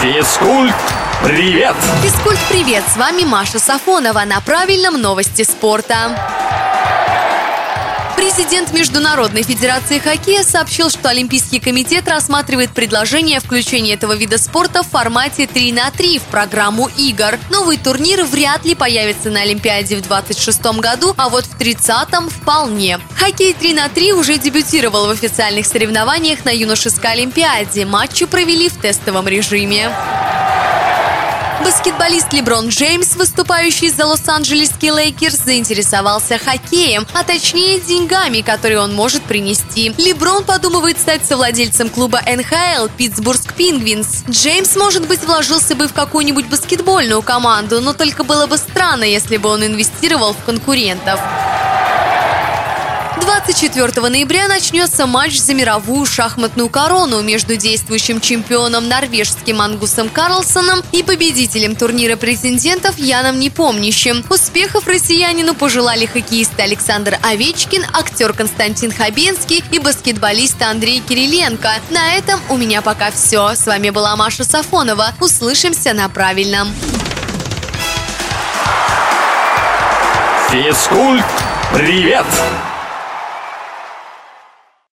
Физкульт, привет! Физкульт, привет! С вами Маша Сафонова на правильном новости спорта. Президент Международной Федерации хоккея сообщил, что Олимпийский комитет рассматривает предложение о включении этого вида спорта в формате 3 на 3 в программу игр. Новый турнир вряд ли появится на Олимпиаде в 26 году, а вот в 30-м вполне. Хоккей 3 на 3 уже дебютировал в официальных соревнованиях на юношеской Олимпиаде. Матчи провели в тестовом режиме. Баскетболист Леброн Джеймс, выступающий за Лос-Анджелес Лейкерс, заинтересовался хоккеем, а точнее деньгами, которые он может принести. Леброн подумывает стать совладельцем клуба НХЛ Питтсбург Пингвинс. Джеймс, может быть, вложился бы в какую-нибудь баскетбольную команду, но только было бы странно, если бы он инвестировал в конкурентов. 24 ноября начнется матч за мировую шахматную корону между действующим чемпионом норвежским Магнусом Карлсеном и победителем турнира претендентов Яном Непомнящим. Успехов россиянину пожелали хоккеисты Александр Овечкин, актер Константин Хабенский и баскетболист Андрей Кириленко. На этом у меня пока все. С вами была Маша Сафонова. Услышимся на правильном. Физкульт, привет!